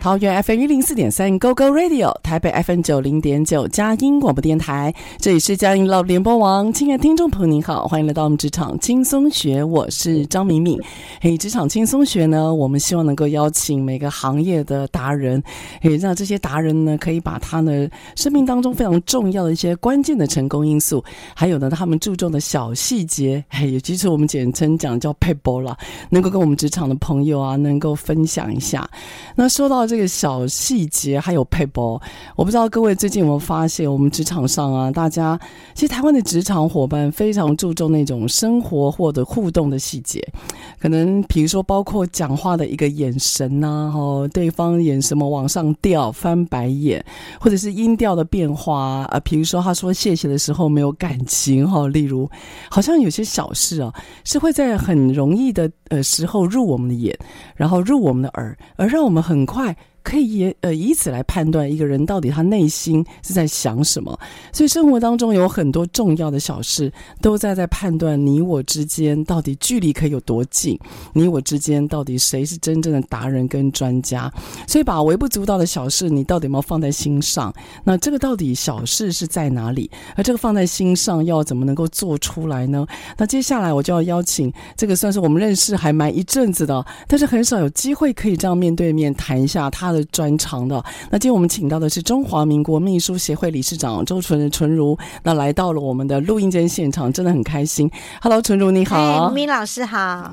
桃园 FM 一零四点三 GoGo Radio，台北 FM 九零点九佳音广播电台，这里是佳音 Love 联播网。亲爱的听众朋友，您好，欢迎来到我们职场轻松学，我是张敏敏。嘿，职场轻松学呢，我们希望能够邀请每个行业的达人，嘿，让这些达人呢，可以把他呢生命当中非常重要的一些关键的成功因素，还有呢他们注重的小细节，嘿，也就是我们简称讲叫撇步啦，能够跟我们职场的朋友啊，能够分享一下。那说到这个小细节还有配包，我不知道各位最近有没有发现，我们职场上啊，大家其实台湾的职场伙伴非常注重那种生活或者互动的细节，可能比如说包括讲话的一个眼神呐、啊，哈，对方眼什么往上掉、翻白眼，或者是音调的变化啊，比如说他说谢谢的时候没有感情哈，例如好像有些小事啊，是会在很容易的呃时候入我们的眼，然后入我们的耳，而让我们很快。可以也呃以此来判断一个人到底他内心是在想什么，所以生活当中有很多重要的小事都在在判断你我之间到底距离可以有多近，你我之间到底谁是真正的达人跟专家，所以把微不足道的小事你到底有没有放在心上？那这个到底小事是在哪里？而这个放在心上要怎么能够做出来呢？那接下来我就要邀请这个算是我们认识还蛮一阵子的，但是很少有机会可以这样面对面谈一下他。他的专长的，那今天我们请到的是中华民国秘书协会理事长周纯纯如，那来到了我们的录音间现场，真的很开心。Hello，纯如你好，敏敏老师好，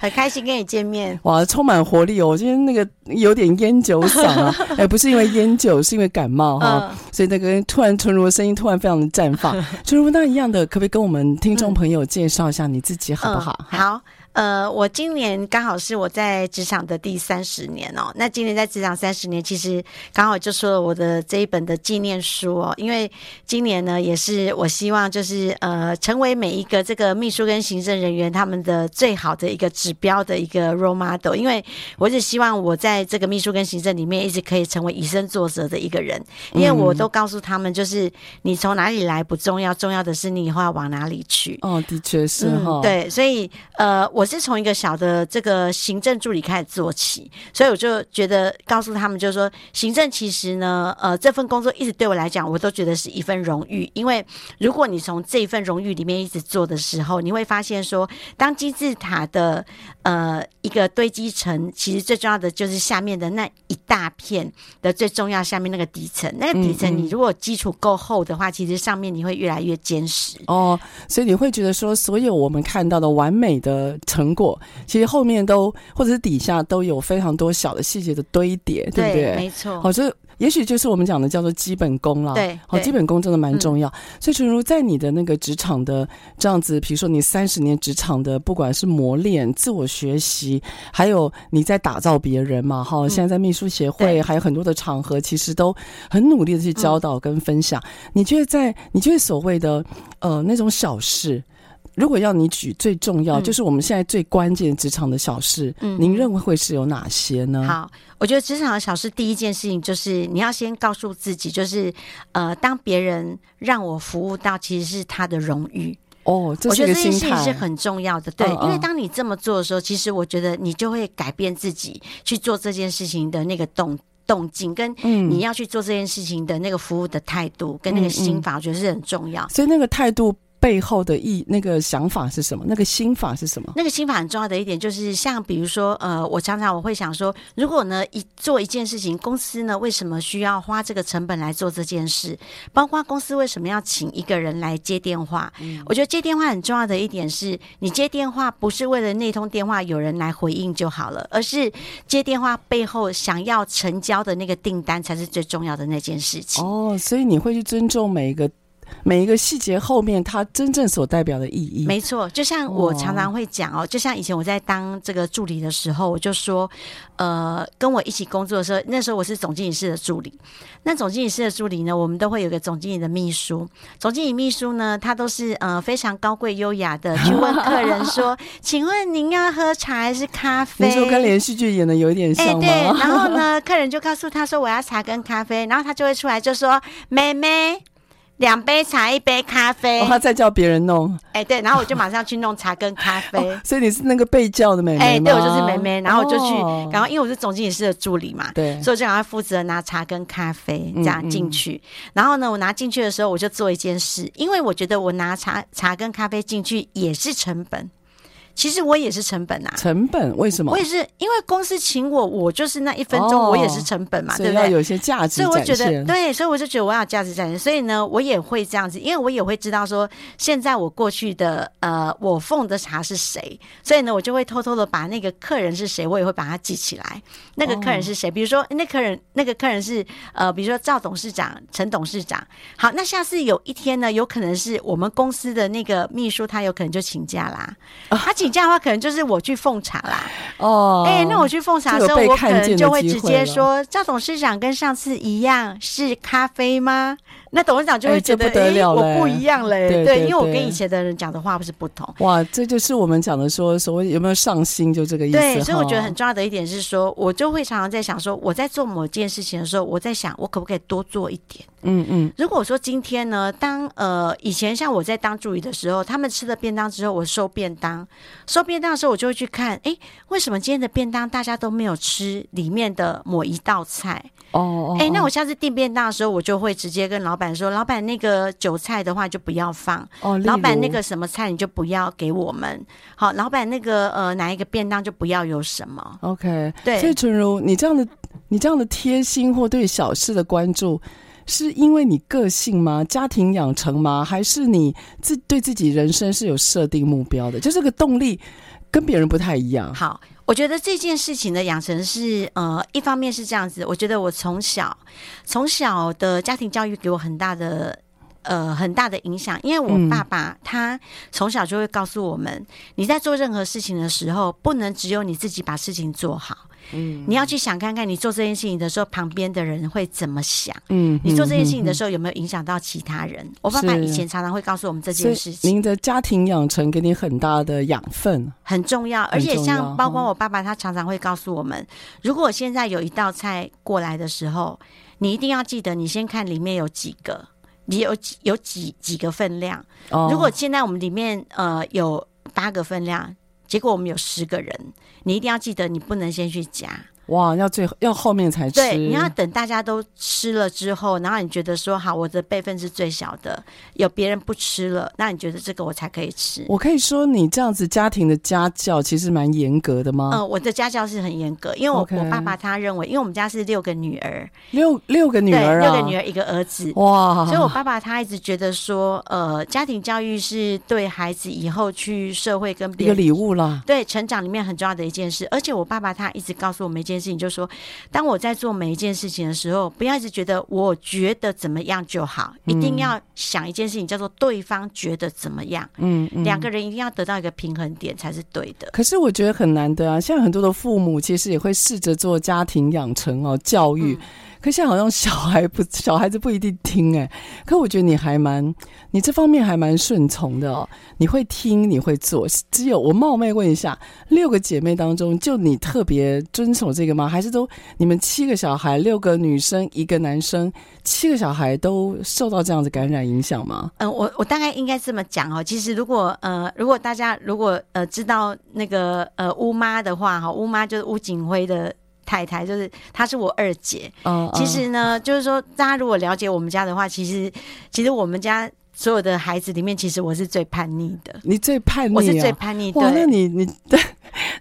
很开心跟你见面。哇，充满活力哦！我今天那个有点烟酒嗓啊，哎，不是因为烟酒，是因为感冒哈，嗯、所以那个突然纯如的声音突然非常的绽放。纯如那一样的，可不可以跟我们听众朋友介绍一下你自己好不好？嗯、好。呃，我今年刚好是我在职场的第三十年哦。那今年在职场三十年，其实刚好就说了我的这一本的纪念书哦。因为今年呢，也是我希望就是呃，成为每一个这个秘书跟行政人员他们的最好的一个指标的一个 role model。因为我只希望我在这个秘书跟行政里面一直可以成为以身作则的一个人。因为我都告诉他们，就是你从哪里来不重要，重要的是你以后要往哪里去。哦，的确是哈、哦嗯。对，所以呃，我。我是从一个小的这个行政助理开始做起，所以我就觉得告诉他们，就是说行政其实呢，呃，这份工作一直对我来讲，我都觉得是一份荣誉。因为如果你从这一份荣誉里面一直做的时候，你会发现说，当金字塔的呃一个堆积层，其实最重要的就是下面的那一大片的最重要下面那个底层，那个底层你如果基础够厚的话，其实上面你会越来越坚实。哦，所以你会觉得说，所有我们看到的完美的。成果其实后面都或者是底下都有非常多小的细节的堆叠，对，不对？没错。好，这也许就是我们讲的叫做基本功了。对，好，基本功真的蛮重要。嗯、所以纯如在你的那个职场的这样子，比如说你三十年职场的，不管是磨练、自我学习，还有你在打造别人嘛，哈、嗯，现在在秘书协会还有很多的场合，其实都很努力的去教导跟分享。嗯、你觉得在你觉得所谓的呃那种小事？如果要你举最重要，嗯就是我们现在最关键职场的小事，嗯您认为会是有哪些呢？好，我觉得职场的小事，第一件事情就是你要先告诉自己，就是呃，当别人让我服务到，其实是他的荣誉。哦，这我觉得这件事情是。很重要的，对，嗯嗯因为当你这么做的时候，其实我觉得你就会改变自己去做这件事情的那个动动静，跟嗯你要去做这件事情的那个服务的态度，跟那个心法，我觉得是很重要。所以那个态度背后的意，那个想法是什么？那个心法是什么？那个心法很重要的一点就是，像比如说，呃，我常常我会想说，如果呢一做一件事情，公司呢为什么需要花这个成本来做这件事？包括公司为什么要请一个人来接电话？嗯我觉得接电话很重要的一点是，你接电话不是为了那通电话有人来回应就好了，而是接电话背后想要成交的那个订单才是最重要的那件事情。哦，所以你会去尊重每一个每一个细节后面它真正所代表的意义。没错，就像我常常会讲哦，就像以前我在当这个助理的时候，我就说，呃，跟我一起工作的时候，那时候我是总经理室的助理。那总经理室的助理呢，我们都会有个总经理的秘书。总经理秘书呢，他都是呃非常高贵优雅的去问客人说：“ 请问您要喝茶还是咖啡？”你说跟连续剧演的有一点哎、像吗？对，然后呢，客人就告诉他说：“我要茶跟咖啡。”然后他就会出来就说：“妹妹。”两杯茶，一杯咖啡。哦，他再叫别人弄。哎、欸，对，然后我就马上去弄茶跟咖啡。哦、所以你是那个被叫的妹妹哎、欸，对，我就是妹妹。然后我就去，哦、然后因为我是总经理室的助理嘛，对，所以我就赶快负责拿茶跟咖啡这样进去。嗯嗯、然后呢，我拿进去的时候，我就做一件事，因为我觉得我拿茶茶跟咖啡进去也是成本。其实我也是成本啊，成本为什么？我也是因为公司请我，我就是那一分钟，我也是成本嘛，哦、对不对？要有些价值，所以我觉得对，所以我就觉得我要价值展现，所以呢，我也会这样子，因为我也会知道说，现在我过去的呃，我奉的茶是谁，所以呢，我就会偷偷的把那个客人是谁，我也会把它记起来。那个客人是谁？哦、比如说那客人，那个客人是呃，比如说赵董事长、陈董事长。好，那下次有一天呢，有可能是我们公司的那个秘书，他有可能就请假啦。哦、他请假的话，可能就是。我去奉茶啦，哦，哎、欸，那我去奉茶的时候，我可能就会直接说：“赵董事长跟上次一样是咖啡吗？”那董事长就会觉得：“哎、欸欸，我不一样嘞。对对对”对，因为我跟以前的人讲的话不是不同。哇，这就是我们讲的说，所谓有没有上心，就这个意思。对，所以我觉得很重要的一点是说，我就会常常在想说，我在做某件事情的时候，我在想，我可不可以多做一点？嗯嗯。如果说今天呢，当呃以前像我在当助理的时候，他们吃了便当之后，我收便当，收便当的时候，我就会去看，哎，为什么今天的便当大家都没有吃里面的某一道菜？哦，哎，那我下次订便当的时候，我就会直接跟老板说，老板那个韭菜的话就不要放，哦，老板那个什么菜你就不要给我们，好，老板那个呃哪一个便当就不要有什么，OK，对，所以纯如你这样的你这样的贴心或对小事的关注，是因为你个性吗？家庭养成吗？还是你自对自己人生是有设定目标的？就这个动力跟别人不太一样。好。我觉得这件事情的养成是，呃，一方面是这样子。我觉得我从小从小的家庭教育给我很大的，呃，很大的影响。因为我爸爸他从小就会告诉我们，你在做任何事情的时候，不能只有你自己把事情做好。嗯，你要去想看看，你做这件事情的时候，旁边的人会怎么想？嗯，你做这件事情的时候，有没有影响到其他人？我爸爸以前常常会告诉我们这件事情。您的家庭养成给你很大的养分，很重要。而且像包括我爸爸，他常常会告诉我们，如果现在有一道菜过来的时候，你一定要记得，你先看里面有几个，你有几有几几个分量。如果现在我们里面呃有八个分量。结果我们有十个人，你一定要记得，你不能先去夹。哇，要最要后面才吃。对，你要等大家都吃了之后，然后你觉得说好，我的辈分是最小的，有别人不吃了，那你觉得这个我才可以吃。我可以说你这样子家庭的家教其实蛮严格的吗？嗯、呃，我的家教是很严格，因为我、okay. 我爸爸他认为，因为我们家是六个女儿，六六个女儿啊，对，六个女儿一个儿子，哇！所以我爸爸他一直觉得说，呃，家庭教育是对孩子以后去社会跟别人一个礼物啦，对成长里面很重要的一件事。而且我爸爸他一直告诉我们一件事情，就是说。当我在做每一件事情的时候，不要一直觉得我觉得怎么样就好，嗯、一定要想一件事情，叫做对方觉得怎么样。嗯，嗯，两个人一定要得到一个平衡点才是对的。可是我觉得很难得啊，现在很多的父母其实也会试着做家庭养成哦，教育。嗯可现在好像小孩不 小孩子不一定听哎，可我觉得你还蛮你这方面还蛮顺从的哦，你会听你会做。只有我冒昧问一下，六个姐妹当中就你特别遵守这个吗？还是都你们七个小孩，六个女生一个男生，七个小孩都受到这样子感染影响吗？嗯，我我大概应该这么讲哦。其实如果呃如果大家如果呃知道那个呃乌妈的话哈，乌妈就是乌景辉的。太太就是她，是我二姐。嗯，其实呢，就是说，大家如果了解我们家的话，其实，其实我们家所有的孩子里面，其实我是最叛逆的。你最叛逆啊？我是最叛逆。哇，那你你对。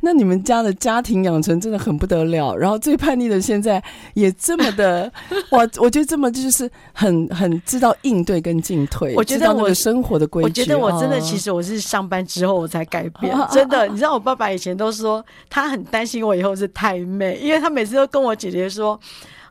那你们家的家庭养成真的很不得了，然后最叛逆的现在也这么的，哇！我觉得这么就是很很知道应对跟进退，我觉得我的生活的规矩。我觉得我真的其实我是上班之后我才改变，真的。你知道我爸爸以前都说他很担心我以后是太妹，因为他每次都跟我姐姐说。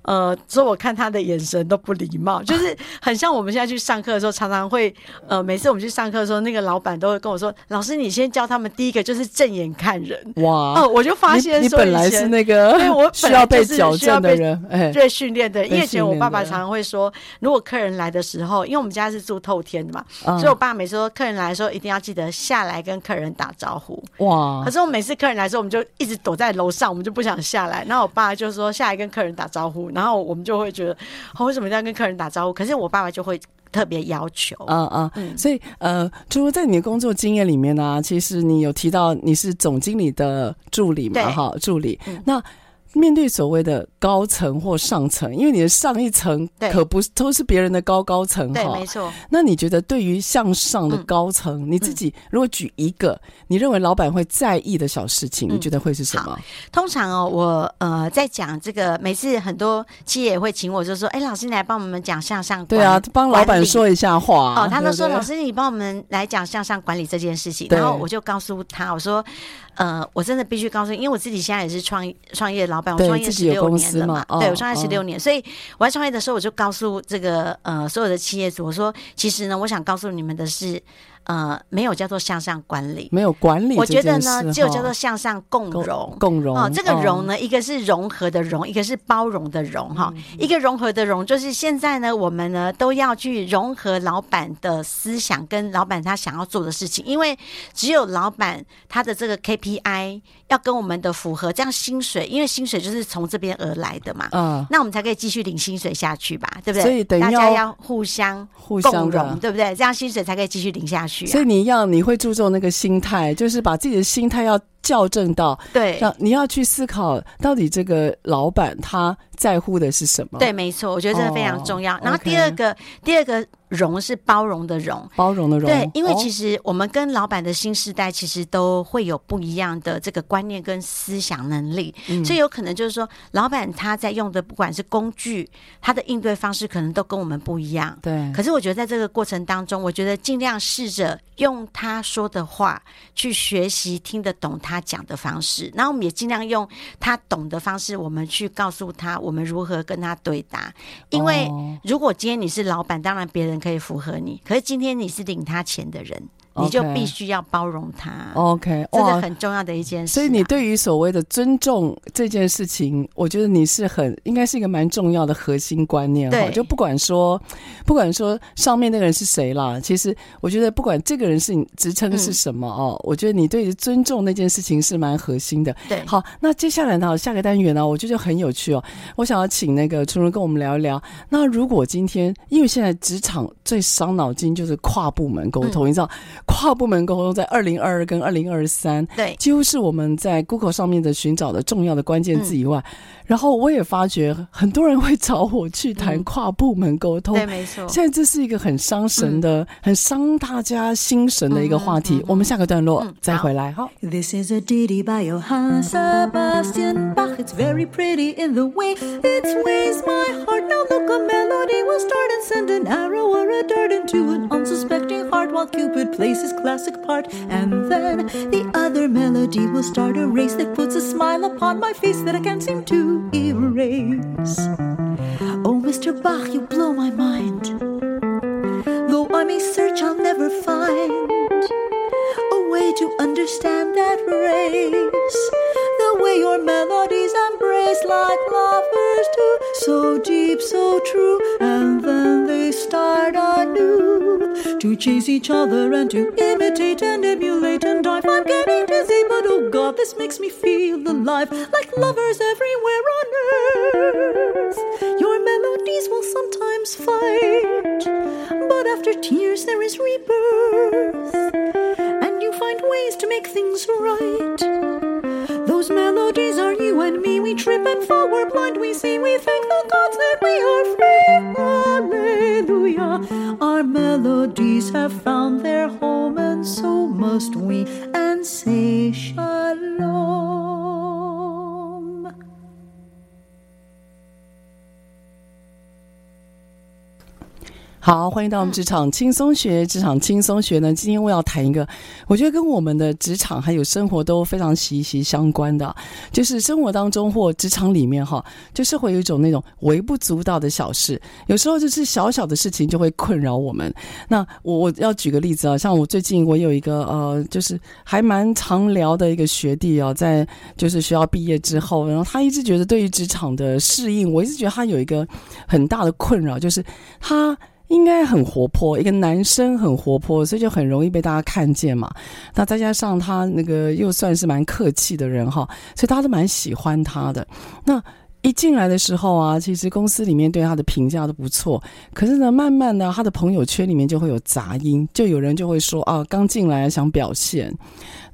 呃，所以我看他的眼神都不礼貌，就是很像我们现在去上课的时候，常常会呃，每次我们去上课的时候，那个老板都会跟我说：“老师，你先教他们第一个就是正眼看人。”哇！哦，我就发现你，你本来是那个对我 需要被矫正的人，哎，对，训练的。因为以前我爸爸常常会说，如果客人来的时候，因为我们家是住透天的嘛，嗯、所以我爸每次说客人来的时候一定要记得下来跟客人打招呼。哇！可是我每次客人来的时候，我们就一直躲在楼上，我们就不想下来。然后我爸就说下来跟客人打招呼。然后我们就会觉得，为什么要跟客人打招呼？可是我爸爸就会特别要求，嗯嗯，嗯，所以呃，就说在你的工作经验里面呢、啊，其实你有提到你是总经理的助理嘛，哈，助理，嗯、那。面对所谓的高层或上层，因为你的上一层可不是都是别人的高高层哈。对，没错。那你觉得对于向上的高层，嗯、你自己如果举一个、嗯、你认为老板会在意的小事情，嗯、你觉得会是什么？通常哦，我呃在讲这个，每次很多企业也会请我，就说：“哎，老师，你来帮我们讲向上管理。”对啊，帮老板说一下话。哦，他都说：“老师，你帮我们来讲向上管理这件事情。”然后我就告诉他，我说。呃，我真的必须告诉你，因为我自己现在也是创创业老板，我创业十六年了嘛，对，我创业十六年，所以我在创业的时候，我就告诉这个呃所有的企业主，我说，其实呢，我想告诉你们的是。呃，没有叫做向上管理，没有管理。我觉得呢，只有叫做向上共融，共融。哦，这个融呢，一个是融合的融，一个是包容的融。哈，一个融合的融，就是现在呢，我们呢都要去融合老板的思想跟老板他想要做的事情，因为只有老板他的这个 KPI 要跟我们的符合，这样薪水，因为薪水就是从这边而来的嘛。嗯，那我们才可以继续领薪水下去吧，对不对？所以大家要互相互相融，对不对？这样薪水才可以继续领下去。所以你要你会注重那个心态，就是把自己的心态要校正到对，让你要去思考到底这个老板他在乎的是什么？对，没错，我觉得这个非常重要。哦、然后第二个第二个。容是包容的容，包容的容。对，因为其实我们跟老板的新世代其实都会有不一样的这个观念跟思想能力，嗯、所以有可能就是说，老板他在用的不管是工具，他的应对方式可能都跟我们不一样。对。可是我觉得在这个过程当中，我觉得尽量试着用他说的话去学习听得懂他讲的方式，然后我们也尽量用他懂的方式，我们去告诉他我们如何跟他对答。因为如果今天你是老板，当然别人。可以符合你，可是今天你是领他钱的人。你就必须要包容他，OK，这是很重要的一件事啊。所以你对于所谓的尊重这件事情，我觉得你是很应该是一个蛮重要的核心观念。哈，就不管说不管说上面那个人是谁啦，其实我觉得不管这个人是你职称是什么哦，嗯，我觉得你对于尊重那件事情是蛮核心的。对，好，那接下来呢，下个单元呢，我觉得很有趣哦。我想要请那个淳淳跟我们聊一聊。那如果今天，因为现在职场最伤脑筋就是跨部门沟通，嗯，你知道？跨部门沟通在二零二二跟二零二三，对，几乎是我们在 Google 上面的寻找的重要的关键字以外，嗯、然后我也发觉很多人会找我去谈跨部门沟通，对，没错。现在这是一个很伤神的、嗯、很伤大家心神的一个话题。嗯嗯嗯、我们下个段落、嗯、再回来。好。This is a ditty by Johann Sebastian Bach. It's very pretty in the way it sways my heart. Now look, a melody will start and send an arrow or a dart into an unsuspecting heart while Cupid plays his classic part. And then the other melody will start a race that puts a smile upon my face that I can't seem to erase. Oh, Mr. Bach, you blow my mind. Though I may search, I'll never find way to understand that race. The way your melodies embrace like lovers do, so deep, so true, and then they start anew to chase each other and to imitate and emulate and dive. I'm getting dizzy, but oh God, this makes me feel alive like lovers everywhere on earth. Your melodies will sometimes fight, but after tears there is rebirth, and you find ways to make things right. Those melodies are you and me. We trip and fall, we're blind, we see, we thank the gods that we are free. Hallelujah. Our melodies have found their home, and so must we, and say shalom. 好，欢迎到我们职场轻松学。职场轻松学呢，今天我要谈一个，我觉得跟我们的职场还有生活都非常息息相关的，就是生活当中或职场里面哈，就是会有一种那种微不足道的小事，有时候就是小小的事情就会困扰我们。那我我要举个例子啊，像我最近我有一个呃，就是还蛮常聊的一个学弟啊，在就是学校毕业之后，然后他一直觉得对于职场的适应，我一直觉得他有一个很大的困扰，就是他。应该很活泼，一个男生很活泼，所以就很容易被大家看见嘛。那再加上他那个又算是蛮客气的人哈，所以大家都蛮喜欢他的。那一进来的时候啊，其实公司里面对他的评价都不错。可是呢，慢慢的他的朋友圈里面就会有杂音，就有人就会说啊，刚进来想表现。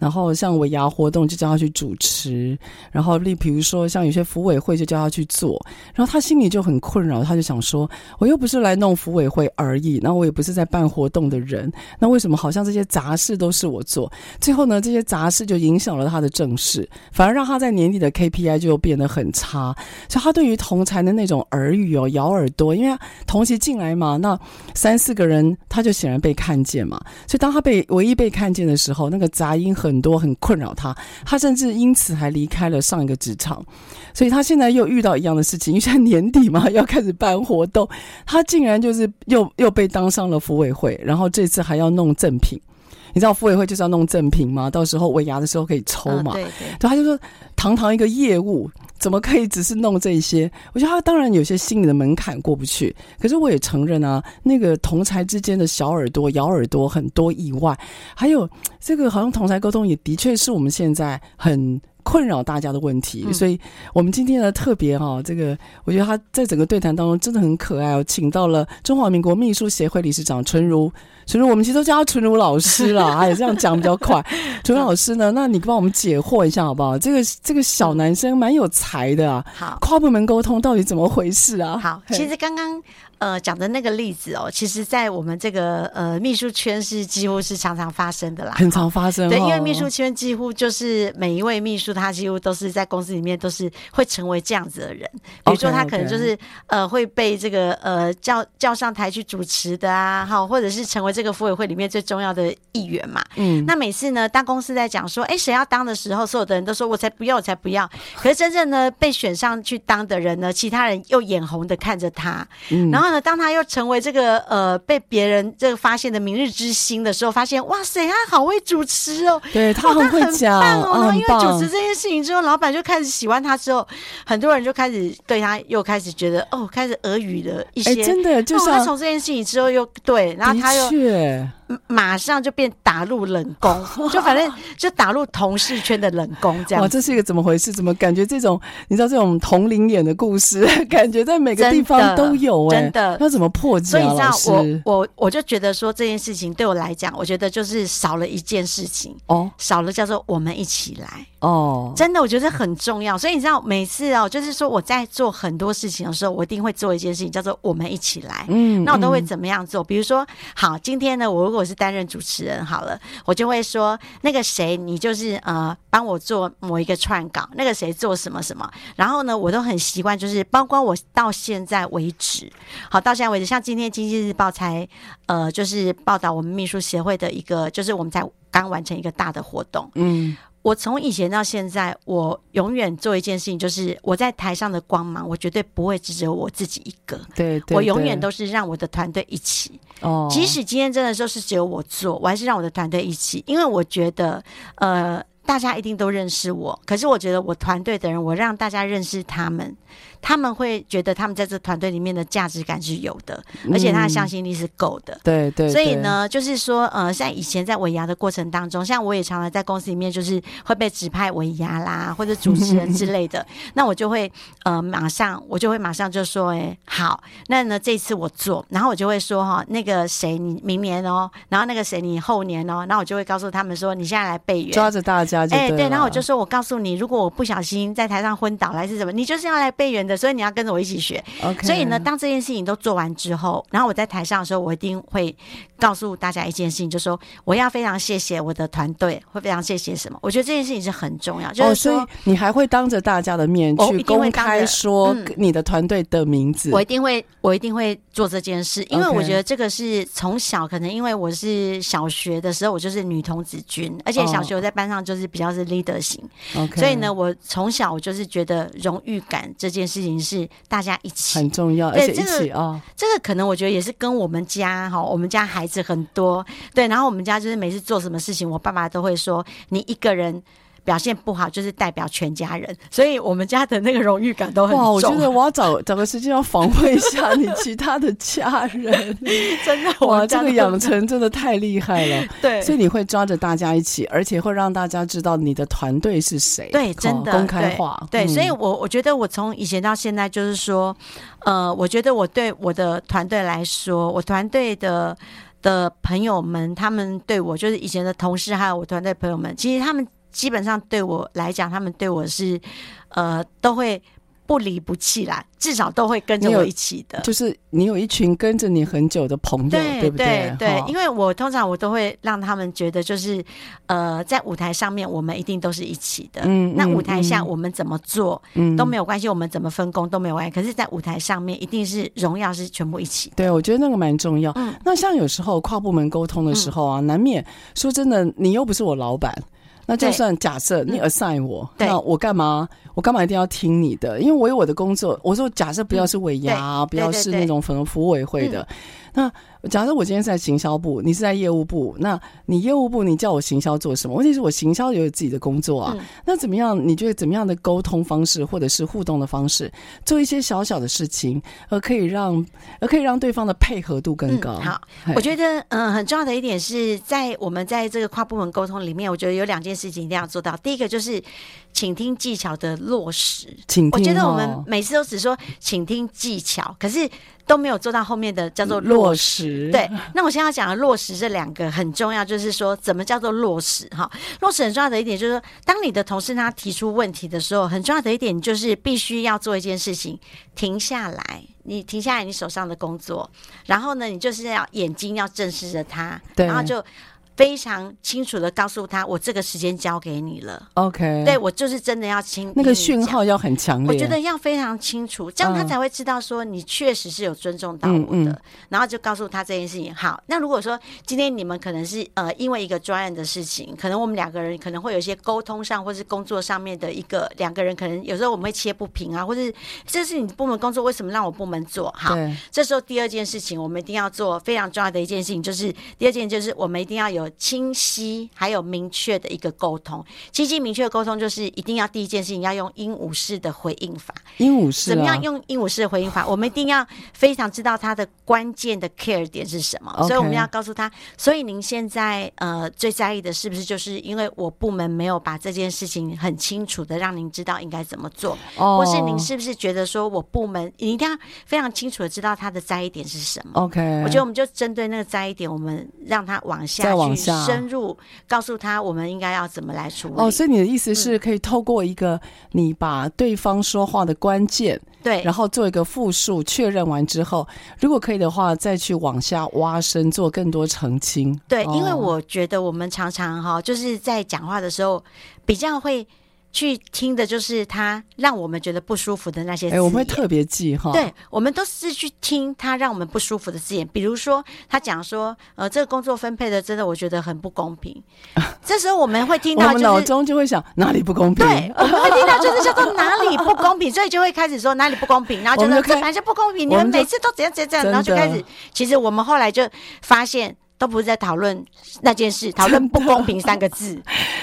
然后像尾牙活动就叫他去主持，然后例比如说像有些福委会就叫他去做，然后他心里就很困扰，他就想说，我又不是来弄福委会而已，那我也不是在办活动的人，那为什么好像这些杂事都是我做？最后呢，这些杂事就影响了他的正事，反而让他在年底的 KPI 就变得很差。所以他对于同才的那种耳语哦，咬耳朵，因为同期进来嘛，那三四个人他就显然被看见嘛，所以当他被唯一被看见的时候，那个杂音。很多很困扰他，他甚至因此还离开了上一个职场，所以他现在又遇到一样的事情，因为现在年底嘛，要开始办活动，他竟然就是又又被当上了服委会，然后这次还要弄赠品，你知道妇委会就是要弄赠品吗？到时候尾牙的时候可以抽嘛，对对，对，他就说堂堂一个业务。怎么可以只是弄这些？我觉得他当然有些心理的门槛过不去，可是我也承认啊，那个同才之间的小耳朵、咬耳朵很多意外，还有这个好像同才沟通也的确是我们现在很困扰大家的问题。嗯、所以我们今天呢特别哈、哦，这个我觉得他在整个对谈当中真的很可爱哦，请到了中华民国秘书协会理事长纯如。纯如，我们其实都叫他纯如老师啦，还 有这样讲比较快。纯如老师呢，那你帮我们解惑一下好不好？这个这个小男生蛮有才的啊。好，跨部门沟通到底怎么回事啊？好，其实刚刚。呃，讲的那个例子哦，其实，在我们这个呃秘书圈是几乎是常常发生的啦，很常发生。对，因为秘书圈几乎就是每一位秘书，他几乎都是在公司里面都是会成为这样子的人。比如说，他可能就是呃会被这个呃叫叫上台去主持的啊，哈，或者是成为这个妇委会里面最重要的议员嘛。嗯。那每次呢，当公司在讲说，哎，谁要当的时候，所有的人都说我才不要，我才不要。可是真正呢被选上去当的人呢，其他人又眼红的看着他，嗯，然后呢。当他又成为这个呃被别人这个发现的明日之星的时候，发现哇塞，他好会主持哦，对他很会讲哦。因为主持这件事情之后，老板就开始喜欢他，之后很多人就开始对他又开始觉得哦，开始耳语的一些，真的就是他从这件事情之后又对，然后他又。马上就变打入冷宫，就反正就打入同事圈的冷宫这样。哇，这是一个怎么回事？怎么感觉这种你知道这种同龄眼的故事，感觉在每个地方都有哎、欸，真的。要怎么破解？所以你知道我我我就觉得说这件事情对我来讲，我觉得就是少了一件事情哦，少了叫做我们一起来哦，真的我觉得很重要。所以你知道每次哦，就是说我在做很多事情的时候，我一定会做一件事情叫做我们一起来。嗯，那我都会怎么样做？比如说，好，今天呢，我如果我是担任主持人好了，我就会说那个谁，你就是呃帮我做某一个串稿，那个谁做什么什么，然后呢，我都很习惯，就是包括我到现在为止，好到现在为止，像今天经济日报才呃就是报道我们秘书协会的一个，就是我们在刚完成一个大的活动，嗯。我从以前到现在，我永远做一件事情，就是我在台上的光芒，我绝对不会只有我自己一个。对，对，对，我永远都是让我的团队一起。哦，即使今天真的说是只有我做，我还是让我的团队一起，因为我觉得，呃。大家一定都认识我，可是我觉得我团队的人，我让大家认识他们。他们会觉得他们在这团队里面的价值感是有的，而且他的向心力是够的。嗯、对，对对。所以呢，就是说，呃，像以前在尾牙的过程当中，像我也常常在公司里面，就是会被指派尾牙啦，或者主持人之类的，那我就会呃，马上我就会马上就说，哎，好，那呢这次我做，然后我就会说哈，那个谁你明年哦，然后那个谁你后年哦，然后我就会告诉他们说，你现在来备援，抓着大家就对。哎，对，然后我就说我告诉你，如果我不小心在台上昏倒还是什么，你就是要来备援的。所以你要跟着我一起学。Okay. 所以呢，当这件事情都做完之后，然后我在台上的时候，我一定会告诉大家一件事情，就是说我要非常谢谢我的团队，会非常谢谢什么？我觉得这件事情是很重要。就是说，哦、你还会当着大家的面去公开说你的团队的名字？我一定会，我一定会做这件事，因为我觉得这个是从小可能因为我是小学的时候，我就是女童子军，而且小学我在班上就是比较是 leader 型。Okay. 所以呢，我从小我就是觉得荣誉感这件事情。是大家一起很重要，对，而且一起啊、哦，这个可能我觉得也是跟我们家哈，我们家孩子很多，对，然后我们家就是每次做什么事情，我爸爸都会说，你一个人。表现不好就是代表全家人，所以我们家的那个荣誉感都很重。哇，我觉得我要找找个时间要访问一下你其他的家人，真的哇，这个养成真的太厉害了。对，所以你会抓着大家一起，而且会让大家知道你的团队是谁。对，真的公开化。对，对嗯、所以我我觉得我从以前到现在就是说，呃，我觉得我对我的团队来说，我团队的的朋友们，他们对我就是以前的同事，还有我团队朋友们，其实他们。基本上对我来讲，他们对我是，呃，都会不离不弃啦，至少都会跟着我一起的。就是你有一群跟着你很久的朋友，对，对不对？对，对，因为我通常我都会让他们觉得，就是呃，在舞台上面我们一定都是一起的。嗯，那舞台下我们怎么做，嗯，都没有关系，我们怎么分工都没有关系。可是，在舞台上面一定是荣耀是全部一起的。对，我觉得那个蛮重要。嗯，那像有时候跨部门沟通的时候啊，嗯，难免说真的，你又不是我老板。那就算假设你 assign 我，嗯、那我干嘛？我干嘛一定要听你的？因为我有我的工作。我说假设不要是尾牙，嗯、不要是那种粉服务委会的，嗯、那。假设我今天是在行销部，你是在业务部，那你业务部你叫我行销做什么？问题是我行销也有自己的工作啊。嗯、那怎么样？你觉得怎么样的沟通方式或者是互动的方式，做一些小小的事情，而可以让而可以让对方的配合度更高？嗯、好，我觉得嗯，很重要的一点是在我们在这个跨部门沟通里面，我觉得有两件事情一定要做到。第一个就是倾听技巧的落实。倾听、哦、我觉得我们每次都只说倾听技巧，可是。都没有做到后面的叫做落实，对。那我现在要讲的落实这两个很重要，就是说怎么叫做落实哈？落实很重要的一点就是说，当你的同事他提出问题的时候，很重要的一点就是必须要做一件事情，停下来，你停下来你手上的工作，然后呢，你就是要眼睛要正视着他，对然后就。非常清楚的告诉他，我这个时间交给你了。OK，对，我就是真的要清那个讯号要很强烈，我觉得要非常清楚，这样他才会知道说你确实是有尊重到我的。嗯嗯、然后就告诉他这件事情。好，那如果说今天你们可能是呃因为一个专案的事情，可能我们两个人可能会有一些沟通上或是工作上面的一个两个人可能有时候我们会切不平啊，或是这是你部门工作，为什么让我部门做？好，对这时候第二件事情我们一定要做非常重要的一件事情，就是第二件就是我们一定要有。清晰还有明确的一个沟通，清晰明确的沟通就是一定要第一件事情要用鹦鹉式的回应法。鹦鹉式、啊、怎么样用鹦鹉式的回应法？我们一定要非常知道它的关键的 care 点是什么所以我们要告诉他。所以您现在呃最在意的是不是就是因为我部门没有把这件事情很清楚的让您知道应该怎么做，oh. 或是您是不是觉得说我部门你一定要非常清楚的知道他的在意点是什么？OK，我觉得我们就针对那个在意点，我们让他往下去往下。深入告诉他，我们应该要怎么来处理。哦，所以你的意思是可以透过一个你把对方说话的关键，对，然后做一个复述确认完之后，如果可以的话，再去往下挖深，做更多澄清。对，因为我觉得我们常常哈，就是在讲话的时候比较会。去听的就是他让我们觉得不舒服的那些字眼，哎，我们会特别记哈。对，我们都是去听他让我们不舒服的字眼，比如说他讲说，呃，这个工作分配的真的我觉得很不公平。这时候我们会听到，就是，我们脑中就会想哪里不公平？对，我们会听到就是叫做哪里不公平，所以就会开始说哪里不公平，然后就说这反正不公平，你们每次都怎样怎样怎样，然后就开始。其实我们后来就发现。都不是在讨论那件事，讨论不公平三个字。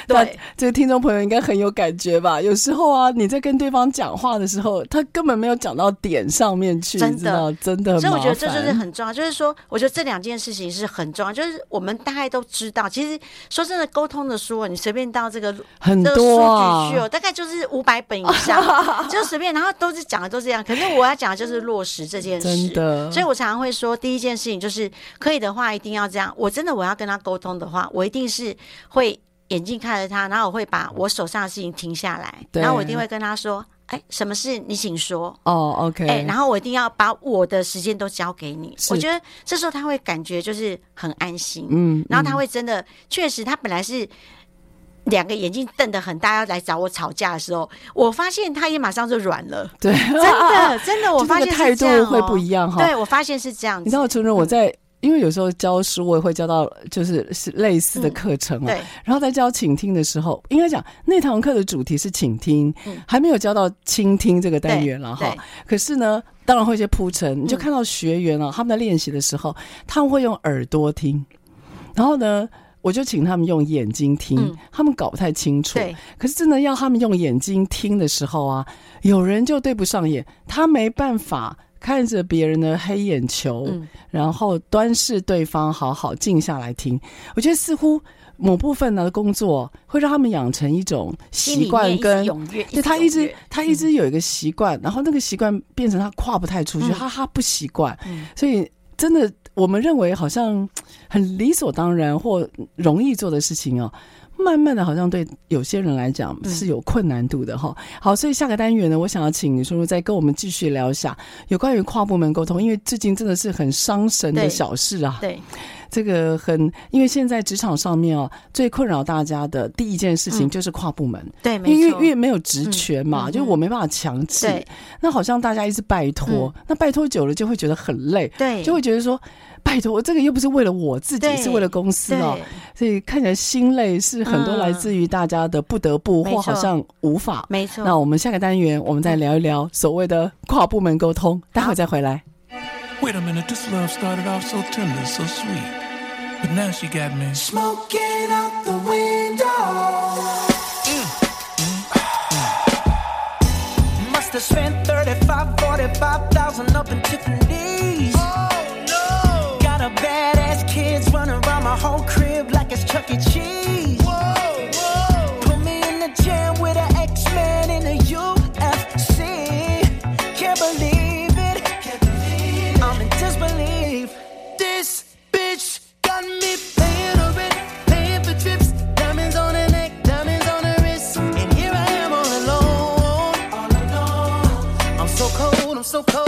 对，这个听众朋友应该很有感觉吧？有时候啊，你在跟对方讲话的时候，他根本没有讲到点上面去，真的，真的。所以我觉得这就是很重要，就是说，我觉得这两件事情是很重要，就是我们大概都知道。其实说真的，沟通的书，你随便到这个很多书局去哦，大概就是五百本以上，就随便，然后都是讲的都是这样。可是我要讲的就是落实这件事，真的。所以我常常会说，第一件事情就是可以的话，一定要这样。我真的我要跟他沟通的话，我一定是会眼睛看着他，然后我会把我手上的事情停下来，然后我一定会跟他说：“哎，什么事？你请说。”哦，OK。哎，然后我一定要把我的时间都交给你。我觉得这时候他会感觉就是很安心，嗯，然后他会真的确实，他本来是两个眼睛瞪得很大，要来找我吵架的时候，我发现他也马上就软了。对，真的真的，我发现态度会不一样哈。对，我发现是这样子。你知道，承认我在。因为有时候教书，我也会教到就是是类似的课程啊。对。然后在教倾听的时候，应该讲那堂课的主题是倾听，还没有教到倾听这个单元了哈。可是呢，当然会一些铺陈，你就看到学员啊，他们在练习的时候，他们会用耳朵听，然后呢，我就请他们用眼睛听，他们搞不太清楚。对。可是真的要他们用眼睛听的时候啊，有人就对不上眼，他没办法。看着别人的黑眼球，嗯、然后端视对方，好好静下来听。我觉得似乎某部分的工作会让他们养成一种习惯，跟对他一直他一直有一个习惯，嗯、然后那个习惯变成他跨不太出去，他他、嗯、不习惯，嗯、所以真的我们认为好像很理所当然或容易做的事情哦。慢慢的，好像对有些人来讲是有困难度的哈。嗯、好，所以下个单元呢，我想要请你说说，再跟我们继续聊一下有关于跨部门沟通，因为最近真的是很伤神的小事啊。对，对这个很，因为现在职场上面哦，最困扰大家的第一件事情就是跨部门。对，因为因为没有职权嘛，嗯、就是我没办法强制。对那好像大家一直拜托，嗯、那拜托久了就会觉得很累。对，就会觉得说。拜托，我这个又不是为了我自己，是为了公司哦，所以看起来心累是很多来自于大家的不得不、嗯、或好像无法。没错。那我们下个单元，我们再聊一聊所谓的跨部门沟通，待会再回来。Wait a minute, this love started off so tender, so sweet, but now she got me smoking out the window. Must have spent thirty-five, forty-five thousand up in Tiffany's. So cold,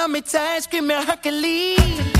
on me tight, screaming Hercules.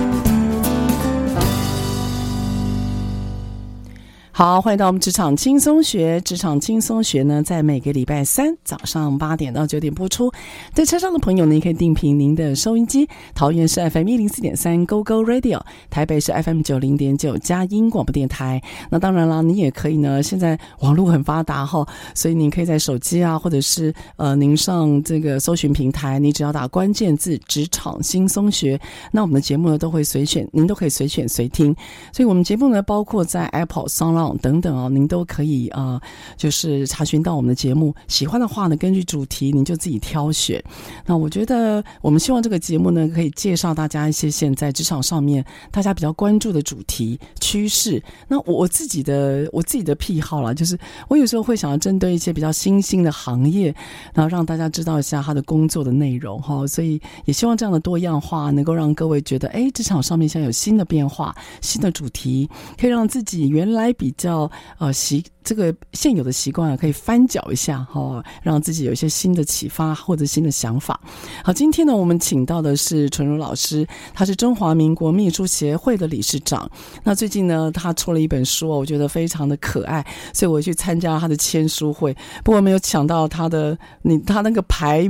好，欢迎到我们职场轻松学。职场轻松学呢，在每个礼拜三早上八点到九点播出。在车上的朋友呢，也可以定频您的收音机。桃园是 FM 一零四点三 Go Go Radio，台北是 FM 九零点九佳音广播电台。那当然了，你也可以呢，现在网络很发达哈，所以您可以在手机啊，或者是呃，您上这个搜寻平台，你只要打关键字“职场轻松学”，那我们的节目呢都会随选，您都可以随选随听。所以我们节目呢，包括在 Apple、s o n g 等等哦，您都可以啊、就是查询到我们的节目。喜欢的话呢，根据主题您就自己挑选。那我觉得，我们希望这个节目呢，可以介绍大家一些现在职场上面大家比较关注的主题趋势。那我自己的我自己的癖好啦，就是我有时候会想要针对一些比较新兴的行业，然后让大家知道一下他的工作的内容哈。所以也希望这样的多样化能够让各位觉得，哎，职场上面现在有新的变化、新的主题，可以让自己原来比。叫呃习这个现有的习惯啊，可以翻搅一下哈、让自己有一些新的启发或者新的想法。好，今天呢，我们请到的是淳如老师，他是中华民国秘书协会的理事长。那最近呢，他出了一本书，我觉得非常的可爱，所以我去参加他的签书会。不过没有抢到他的，你他那个排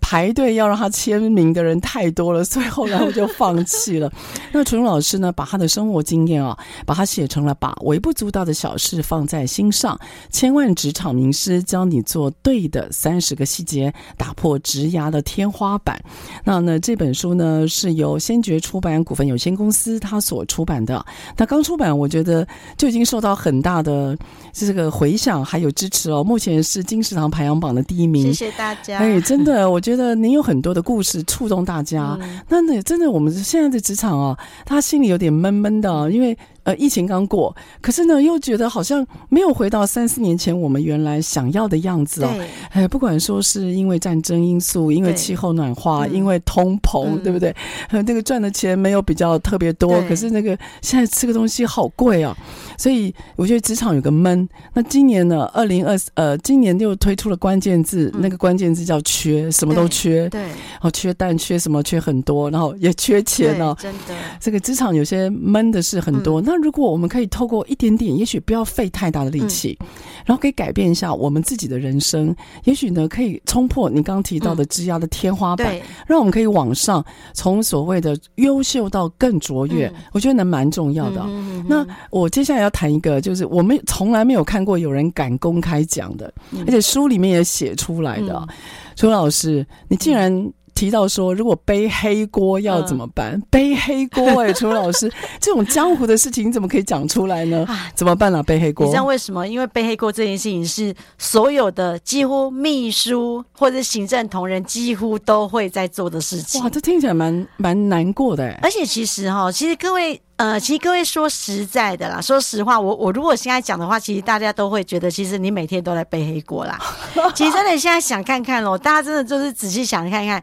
排队要让他签名的人太多了，所以后来我就放弃了。那淳如老师呢，把他的生活经验啊，把它写成了把微不足道的小事放在心上，千万职场名师教你做对的三十个细节，打破职涯的天花板。那呢，这本书呢是由先觉出版股份有限公司它所出版的。那刚出版，我觉得就已经受到很大的这个回响还有支持哦。目前是金石堂排行榜的第一名。谢谢大家。哎，真的，我觉得您有很多的故事触动大家。嗯、那那真的，我们现在的职场啊，他心里有点闷闷的，因为。呃，疫情刚过，可是呢，又觉得好像没有回到三四年前我们原来想要的样子哦。对。哎，不管说是因为战争因素，因为气候暖化，因为通膨，嗯、对不对？呃，那个赚的钱没有比较特别多，可是那个现在吃个东西好贵啊，所以我觉得职场有个闷。那今年呢，二零二呃，今年又推出了关键字，嗯、那个关键字叫缺，什么都缺。对。哦，缺蛋，缺什么？缺很多，然后也缺钱哦。真的。这个职场有些闷的事很多。嗯、那那如果我们可以透过一点点，也许不要费太大的力气，嗯、然后可以改变一下我们自己的人生，也许呢可以冲破你刚刚提到的枝桠的天花板，嗯、让我们可以往上，从所谓的优秀到更卓越。嗯、我觉得能蛮重要的。那我接下来要谈一个，就是我们从来没有看过有人敢公开讲的，嗯、而且书里面也写出来的。淳、嗯、老师，你竟然。提到说，如果背黑锅要怎么办？嗯、背黑锅哎、欸，楚老师，这种江湖的事情你怎么可以讲出来呢？怎么办啦、啊？背黑锅？你知道为什么？因为背黑锅这件事情是所有的几乎秘书或者行政同仁几乎都会在做的事情。哇，这听起来蛮蛮难过的哎、欸。而且其实哈，其实各位。呃，其实各位说实在的啦，说实话，我我如果现在讲的话，其实大家都会觉得，其实你每天都在背黑锅啦。其实真的现在想看看咯，大家真的就是仔细想看看，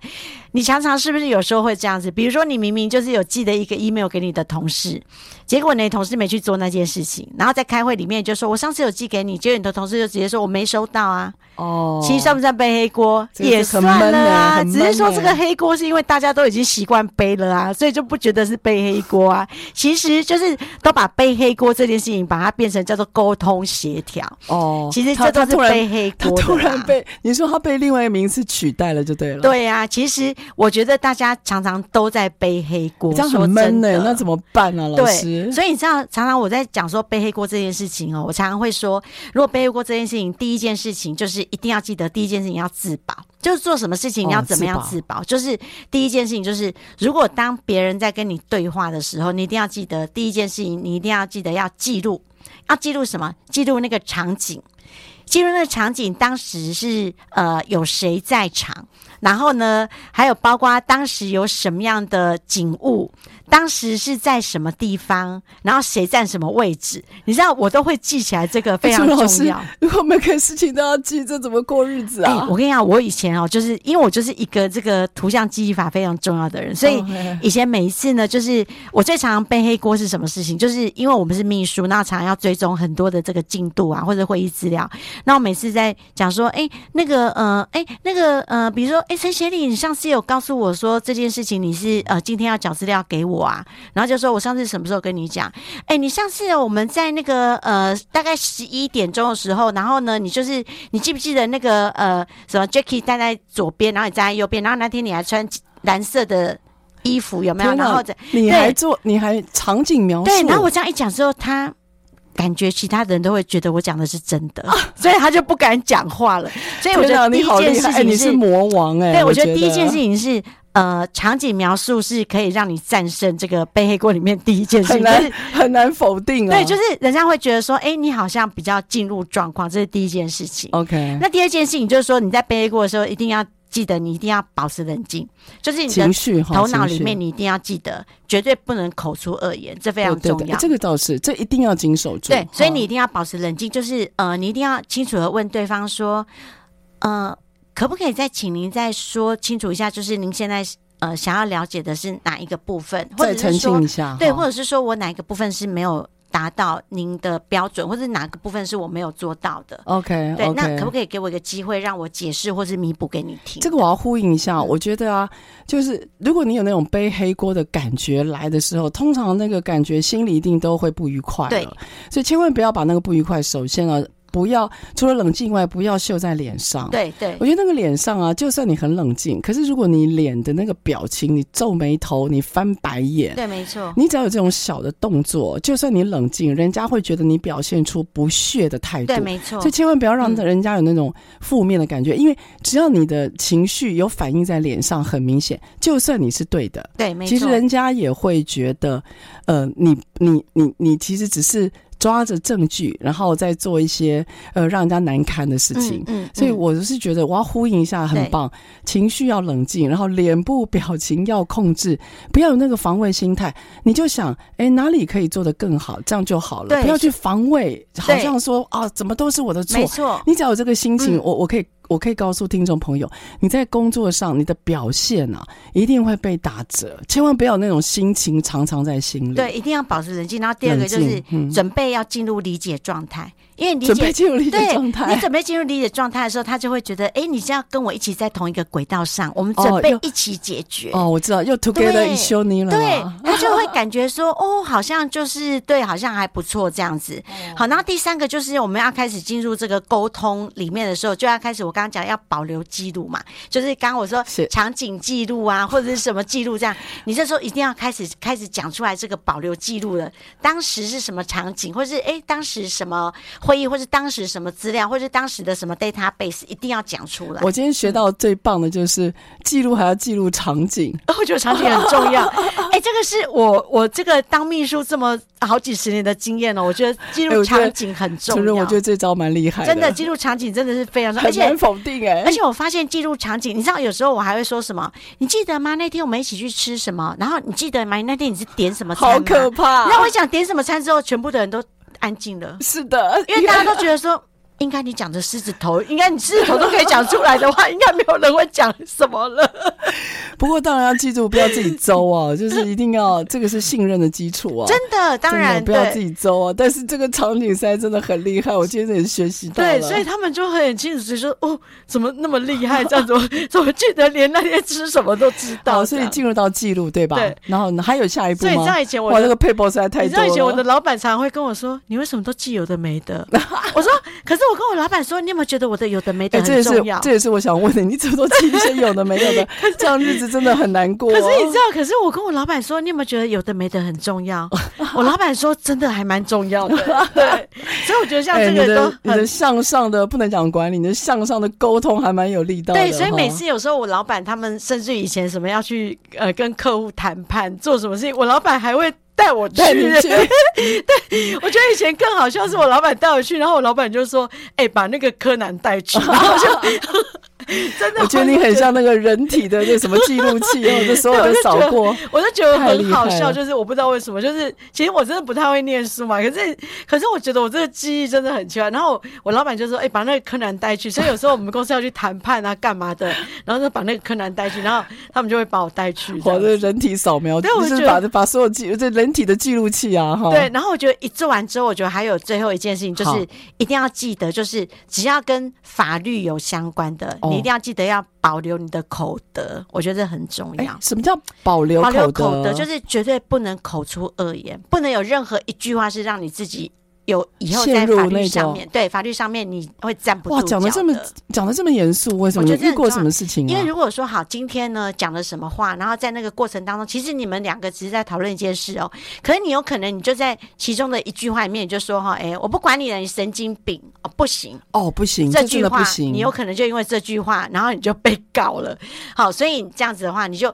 你常常是不是有时候会这样子？比如说你明明就是有寄的一个 email 给你的同事，结果呢同事没去做那件事情，然后在开会里面就说，我上次有寄给你，结果你的同事就直接说我没收到啊。哦，其实算不算背黑锅？也算了啊，只是说这个黑锅是因为大家都已经习惯背了啊，所以就不觉得是背黑锅啊。其实就是都把背黑锅这件事情，把它变成叫做沟通协调。哦，其实这都是背黑锅。他突然被你说他被另外一个名词取代了，就对了。对啊，其实我觉得大家常常都在背黑锅，这样很闷呢。那怎么办呢，老师？所以你知道，常常我在讲说背黑锅这件事情哦，我常常会说，如果背黑锅这件事情，第一件事情就是。一定要记得，第一件事情要自保，就是做什么事情你要怎么样自保。哦、自保就是第一件事情，就是如果当别人在跟你对话的时候，你一定要记得第一件事情，你一定要记得要记录，要记录什么？记录那个场景，记录那个场景，当时是呃有谁在场，然后呢，还有包括当时有什么样的景物。当时是在什么地方，然后谁占什么位置，你知道我都会记起来，这个非常重要。如果每个事情都要记，这怎么过日子啊？欸、我跟你讲，我以前哦，就是因为我就是一个这个图像记忆法非常重要的人，所以以前每一次呢，就是我最常常背黑锅是什么事情？就是因为我们是秘书，那常常要追踪很多的这个进度啊，或者会议资料。那我每次在讲说，哎、欸，那个呃，哎、欸，那个呃，比如说，哎、欸，陈协理，你上次有告诉我说这件事情，你是呃今天要缴资料给我啊？然后就说我上次什么时候跟你讲？哎、欸，你上次我们在那个呃大概十一点钟的时候，然后呢，你就是你记不记得那个呃什么 Jackie 站在左边，然后你站在右边，然后那天你还穿蓝色的衣服，有没有？然后你还做你还场景描述？对，然后我这样一讲之后，他。感觉其他人都会觉得我讲的是真的，所以他就不敢讲话了。所以我觉得第一件事情是，欸、你是魔王哎、欸。对，我觉得第一件事情是，呃，场景描述是可以让你战胜这个背黑锅里面第一件事情，很难很难否定啊。对，就是人家会觉得说，哎、欸，你好像比较进入状况，这是第一件事情。OK，那第二件事情就是说，你在背黑锅的时候一定要。记得你一定要保持冷静，就是你的头脑里面你一定要记得，绝对不能口出恶言，这非常重要。这个倒是，这一定要谨守住。对，所以你一定要保持冷静，就是呃，你一定要清楚的问对方说，呃，可不可以再请您再说清楚一下，就是您现在呃想要了解的是哪一个部分，或者是说再澄清一下，对，或者是说我哪一个部分是没有。达到您的标准，或者哪个部分是我没有做到的？OK，对，okay. 那可不可以给我一个机会，让我解释或是弥补给你听？这个我要呼应一下，我觉得啊，就是如果你有那种背黑锅的感觉来的时候，通常那个感觉心里一定都会不愉快。对，所以千万不要把那个不愉快，首先啊。不要除了冷静以外，不要秀在脸上。对对，我觉得那个脸上啊，就算你很冷静，可是如果你脸的那个表情，你皱眉头，你翻白眼，对，没错。你只要有这种小的动作，就算你冷静，人家会觉得你表现出不屑的态度。对，没错。所以千万不要让人家有那种负面的感觉，嗯，因为只要你的情绪有反映在脸上，很明显，就算你是对的，对，没错。其实人家也会觉得，呃，你你你你其实只是。抓着证据，然后再做一些呃让人家难堪的事情。嗯，嗯，所以我就是觉得我要呼应一下，很棒，情绪要冷静，然后脸部表情要控制，不要有那个防卫心态。你就想，哎，哪里可以做得更好，这样就好了。不要去防卫，好像说啊，怎么都是我的错。没错，你只要有这个心情，嗯、我我可以。我可以告诉听众朋友，你在工作上你的表现啊，一定会被打折，千万不要那种心情常常在心里。对，一定要保持冷静。然后第二个就是准备要进入理解状态。因为理解，准备进入理解状态，你准备进入理解状态的时候，他就会觉得，哎，你是要跟我一起在同一个轨道上，我们准备一起解决。哦，我知道，又 together 一休尼了。对，他就会感觉说，哦，好像就是对，好像还不错这样子。好，然后第三个就是我们要开始进入这个沟通里面的时候，就要开始我刚刚讲要保留记录嘛，就是刚刚我说场景记录啊，或者是什么记录这样，你这时候一定要开始开始讲出来这个保留记录了，当时是什么场景，或是哎当时什么。会议或是当时什么资料，或是当时的什么 database，一定要讲出来。我今天学到最棒的就是记录，还要记录场景。我觉得场景很重要。哎、欸，这个是我我这个当秘书这么好几十年的经验了。我觉得记录场景很重要。我觉得这招蛮厉害的。真的，记录场景真的是非常重要，而且很否定哎、欸。而且我发现记录场景，你知道有时候我还会说什么？你记得吗？那天我们一起去吃什么？然后你记得吗？那天你是点什么餐？好可怕！然后我想点什么餐之后，全部的人都。安静了，是的，因为大家都觉得说。应该你讲的狮子头，应该你狮子头都可以讲出来的话，应该没有人会讲什么了。不过当然要记住，不要自己诌啊，就是一定要这个是信任的基础啊。真的，当然不要自己诌啊。但是这个场景赛真的很厉害，我今天也学习到了。对，所以他们就很清楚，就说哦，怎么那么厉害？这样子，怎么记得连那天吃什么都知道？所以进入到记录，对吧？对。然后还有下一步吗？所以你知道以前我哇，那个 paper 实在太多了。你知道以前我的老板常常会跟我说：“你为什么都记有的没的？” 我说：“可是我跟我老板说，你有没有觉得我的有的没的很重要？”欸、这也是这也是我想问的，你怎么都记一些 有的没有的？这样日子真的很难过、哦。可是你知道，可是我跟我老板说，你有没有觉得有的没的很重要？我老板说，真的还蛮重要的。对，所以我觉得像这个都、欸、你的，你的向上的不能讲管理，你的向上的沟通还蛮有力道的。对，所以每次有时候我老板他们甚至以前什么要去呃跟客户谈判做什么事情，我老板还会。带我去，去 对，我觉得以前更好笑，是我老板带我去，然后我老板就说：“哎、欸，把那个柯南带去。”然后就 真的，我觉得你很像那个人体的那什么记录器，就所有都扫过，我就觉得很好笑。就是我不知道为什么，就是其实我真的不太会念书嘛，可是可是我觉得我这个记忆真的很奇怪。然后我老板就说：“哎、欸，把那个柯南带去。”所以有时候我们公司要去谈判啊，干嘛的，然后就把那个柯南带去，然后他们就会把我带去。我的人体扫描，对，我就是把把所有记这人体的记录器啊，哈。对，然后我觉得一做完之后，我觉得还有最后一件事情，就是一定要记得，就是只要跟法律有相关的，你一定要记得要保留你的口德，我觉得这很重要。什么叫保留口德？保留口德就是绝对不能口出恶言，不能有任何一句话是让你自己。有以后在法律上面，对法律上面你会站不住脚的。哇，讲的这么讲的这么严肃，为什么？你遇过什么事情啊？因为如果说好，今天呢讲了什么话，然后在那个过程当中，其实你们两个只是在讨论一件事哦。可是你有可能你就在其中的一句话里面，你就说哈，哎，我不管你了，你神经病哦，不行哦，不行，这句话不行，你有可能就因为这句话，然后你就被告了。好，所以这样子的话，你就。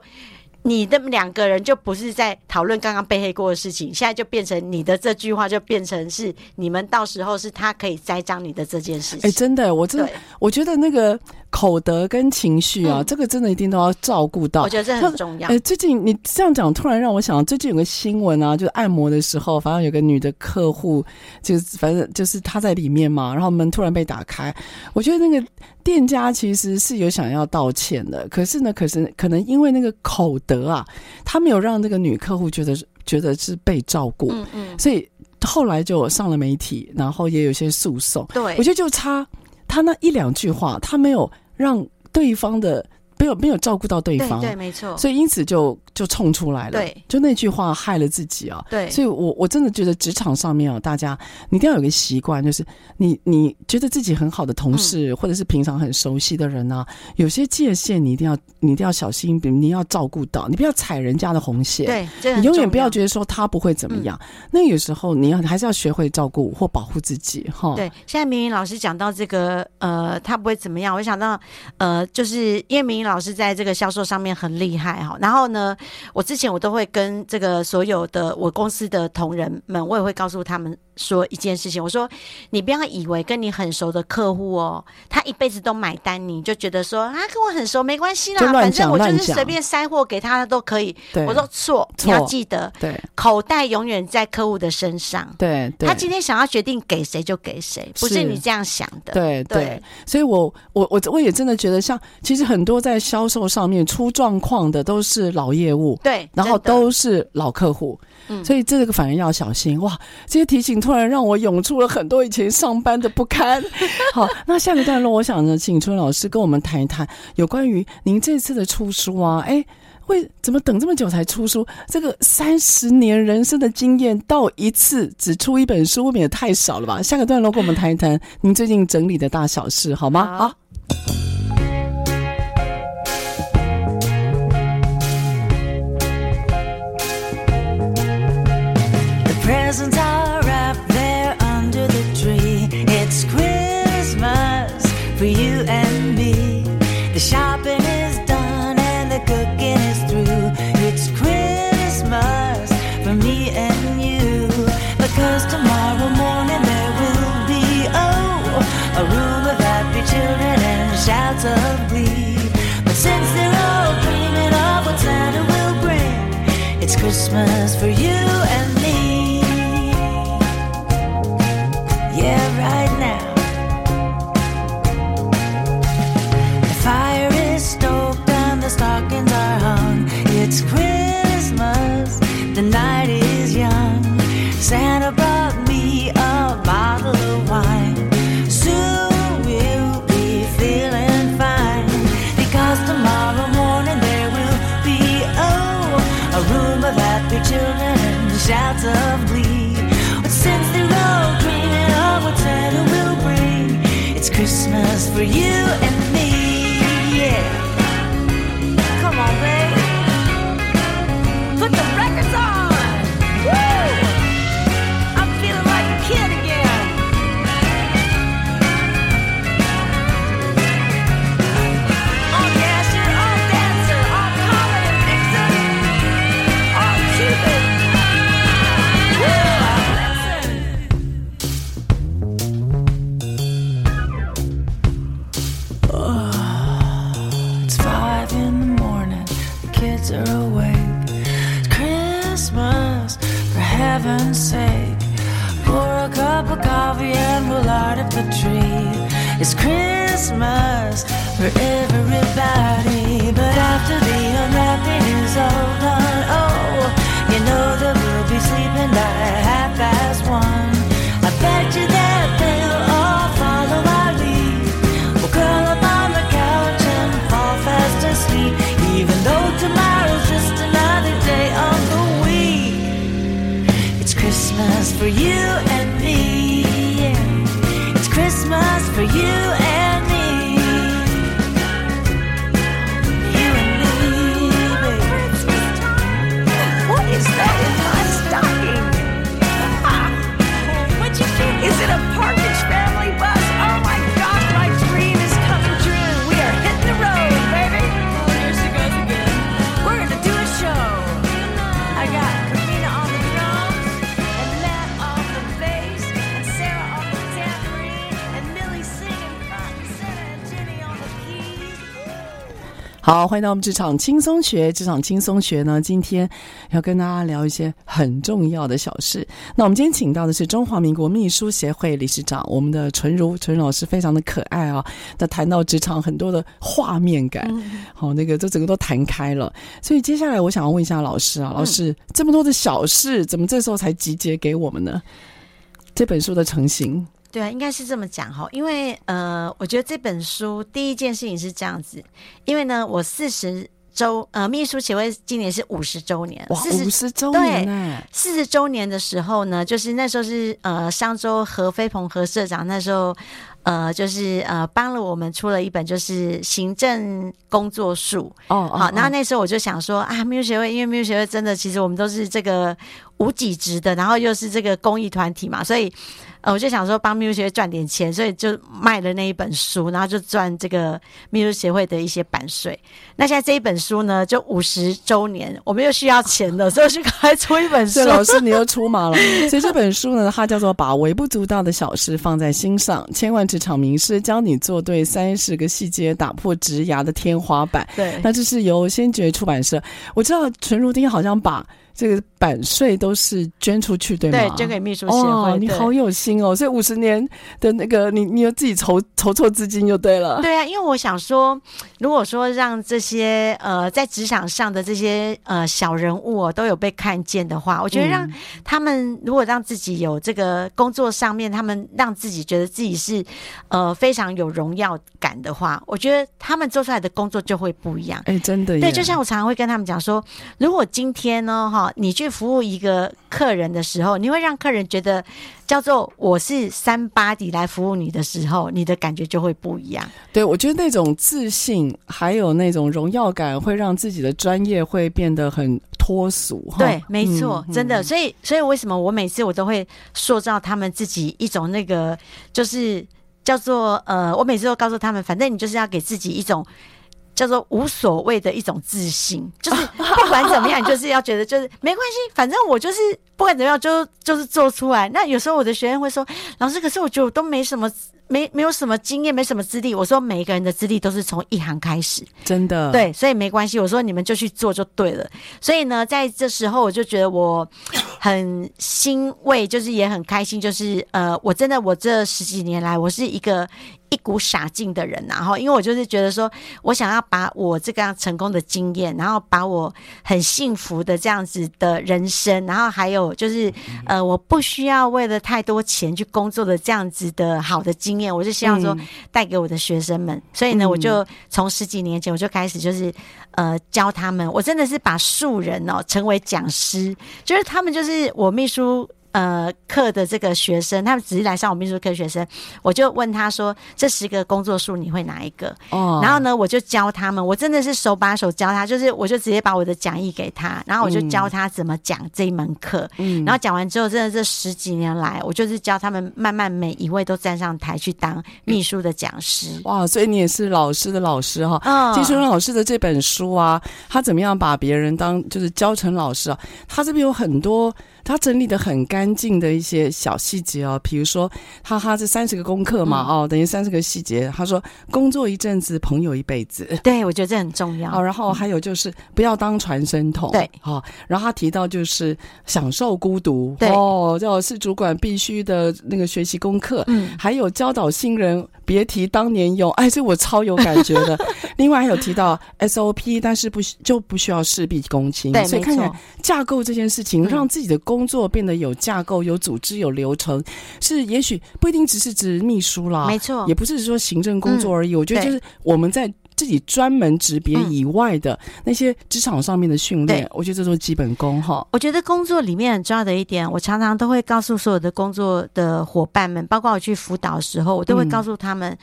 你的两个人就不是在讨论刚刚被黑过的事情，现在就变成你的这句话就变成是你们到时候是他可以栽赃你的这件事情。哎、欸，真的，我真的，我觉得那个口德跟情绪啊、嗯，这个真的一定都要照顾到。我觉得这很重要。哎、欸，最近你这样讲，突然让我想到最近有个新闻啊，就是按摩的时候，反正有个女的客户，就是反正就是她在里面嘛，然后门突然被打开，我觉得那个。店家其实是有想要道歉的，可是呢，可是可能因为那个口德啊，他没有让那个女客户觉得觉得是被照顾，嗯嗯，所以后来就上了媒体，然后也有些诉讼。对，我觉得就差他那一两句话，他没有让对方的没有没有照顾到对方，对，对，没错，所以因此就。就冲出来了，对，就那句话害了自己啊，对，所以我我真的觉得职场上面啊，大家你一定要有个习惯，就是你你觉得自己很好的同事，嗯、或者是平常很熟悉的人啊，有些界限你一定要你一定要小心，比如你要照顾到，你不要踩人家的红线，对，你永远不要觉得说他不会怎么样，嗯、那有时候你要还是要学会照顾或保护自己哈。对，现在明云老师讲到这个呃，他不会怎么样，我想到呃，就是因为明云老师在这个销售上面很厉害哈，然后呢。我之前我都会跟这个所有的我公司的同仁们，我也会告诉他们。说一件事情，我说你不要以为跟你很熟的客户哦，他一辈子都买单，你就觉得说啊跟我很熟没关系啦，反正我就是随便塞货给他都可以。我说错，你要记得，对，口袋永远在客户的身上。对，他今天想要决定给谁就给谁，不是你这样想的。对对，对，所以我我我我也真的觉得，像其实很多在销售上面出状况的都是老业务，对，然后都是老客户。嗯所以这个反而要小心哇！这些提醒突然让我涌出了很多以前上班的不堪。好，那下个段落，我想呢，请春老师跟我们谈一谈有关于您这次的出书啊，哎，会怎么等这么久才出书？这个三十年人生的经验，到一次只出一本书，未免也太少了吧？下个段落，跟我们谈一谈您最近整理的大小事，好吗？好。Because tomorrow morning there will be, oh, a room of happy children and shouts of glee. But since they're all dreaming of what Santa will bring, it's Christmas for you. for you and Christmas for everybody. But after the unwrapping is all done, oh, you know that we'll be sleeping by 好，欢迎到我们职场轻松学。职场轻松学呢，今天要跟大家聊一些很重要的小事。那我们今天请到的是中华民国秘书协会理事长，我们的纯如纯如老师，非常的可爱啊、哦。那谈到职场很多的画面感，好、嗯，那个这整个都弹开了。所以接下来我想要问一下老师啊，老师、嗯、这么多的小事，怎么这时候才集结给我们呢？这本书的成型。对啊，应该是这么讲哈，因为呃，我觉得这本书第一件事情是这样子，因为呢，我四十周呃，秘书协会今年是五十周年，哇，五十周年呢，四十周年的时候呢，就是那时候是呃，商周何飞鹏何社长那时候呃，就是呃，帮了我们出了一本就是行政工作术。哦，好，然后那时候我就想说啊，秘书协会，因为秘书协会真的其实我们都是这个无几职的，然后又是这个公益团体嘛，所以。呃，我就想说帮秘书协会赚点钱，所以就卖了那一本书，然后就赚这个秘书协会的一些版税。那现在这一本书呢，就五十周年，我们又需要钱了，所以就赶快出一本书。老师，你又出马了。所以这本书呢，它叫做《把微不足道的小事放在心上》，千万职场名师教你做对三十个细节，打破职涯的天花板。对，那这是由先觉出版社。我知道纯如丁好像把。这个版税都是捐出去，对吗？对，捐给秘书协会。哦，你好有心哦！所以五十年的那个，你你有自己筹筹措资金就对了。对啊，因为我想说，如果说让这些呃在职场上的这些呃小人物哦都有被看见的话，我觉得让他们如果让自己有这个工作上面，他们让自己觉得自己是呃非常有荣耀感的话，我觉得他们做出来的工作就会不一样。哎，真的。对，就像我常常会跟他们讲说，如果今天呢，哈。你去服务一个客人的时候，你会让客人觉得叫做我是三八底来服务你的时候，你的感觉就会不一样。对，我觉得那种自信还有那种荣耀感，会让自己的专业会变得很脱俗。对，没错，嗯、真的。所以，所以为什么我每次我都会塑造他们自己一种那个，就是叫做呃，我每次都告诉他们，反正你就是要给自己一种。叫做无所谓的一种自信，就是不管怎么样，你就是要觉得就是没关系，反正我就是不管怎么样就就是做出来。那有时候我的学生会说：“老师，可是我觉得我都没什么。”没没有什么经验，没什么资历。我说每一个人的资历都是从一行开始，真的。对，所以没关系。我说你们就去做就对了。所以呢，在这时候我就觉得我很欣慰，就是也很开心，就是呃，我真的我这十几年来，我是一个一股傻劲的人，然后因为我就是觉得说我想要把我这个样成功的经验，然后把我很幸福的这样子的人生，然后还有就是呃，我不需要为了太多钱去工作的这样子的好的经验。我就希望说带给我的学生们，嗯、所以呢，我就从十几年前我就开始就是呃教他们，我真的是把素人哦成为讲师，就是他们就是我秘书。呃，课的这个学生，他们只是来上我秘书课学生，我就问他说：“这十个工作数你会哪一个？”哦，然后呢，我就教他们，我真的是手把手教他，就是我就直接把我的讲义给他，然后我就教他怎么讲这一门课。嗯，然后讲完之后，真的这十几年来，我就是教他们慢慢每一位都站上台去当秘书的讲师。哇，所以你也是老师的老师哈。嗯，金春老师的这本书啊，他怎么样把别人当就是教成老师啊？他这边有很多。他整理的很干净的一些小细节哦，比如说哈哈这三十个功课嘛，嗯、哦，等于三十个细节。他说工作一阵子，朋友一辈子。对，我觉得这很重要。哦，然后还有就是不要当传声筒。对，好、哦，然后他提到就是享受孤独。对，哦，叫是主管必须的那个学习功课。嗯，还有教导新人别提当年勇，哎，这我超有感觉的。另外还有提到 SOP，但是不就不需要事必躬亲。对，所以看起来架构这件事情，让自己的工作变得有架构、有组织、有流程，是也许不一定只是指秘书啦，没错，也不是说行政工作而已。我觉得就是我们在。自己专门职别以外的那些职场上面的训练，我觉得这都是基本功哈。我觉得工作里面很重要的一点，我常常都会告诉所有的工作的伙伴们，包括我去辅导的时候，我都会告诉他们。嗯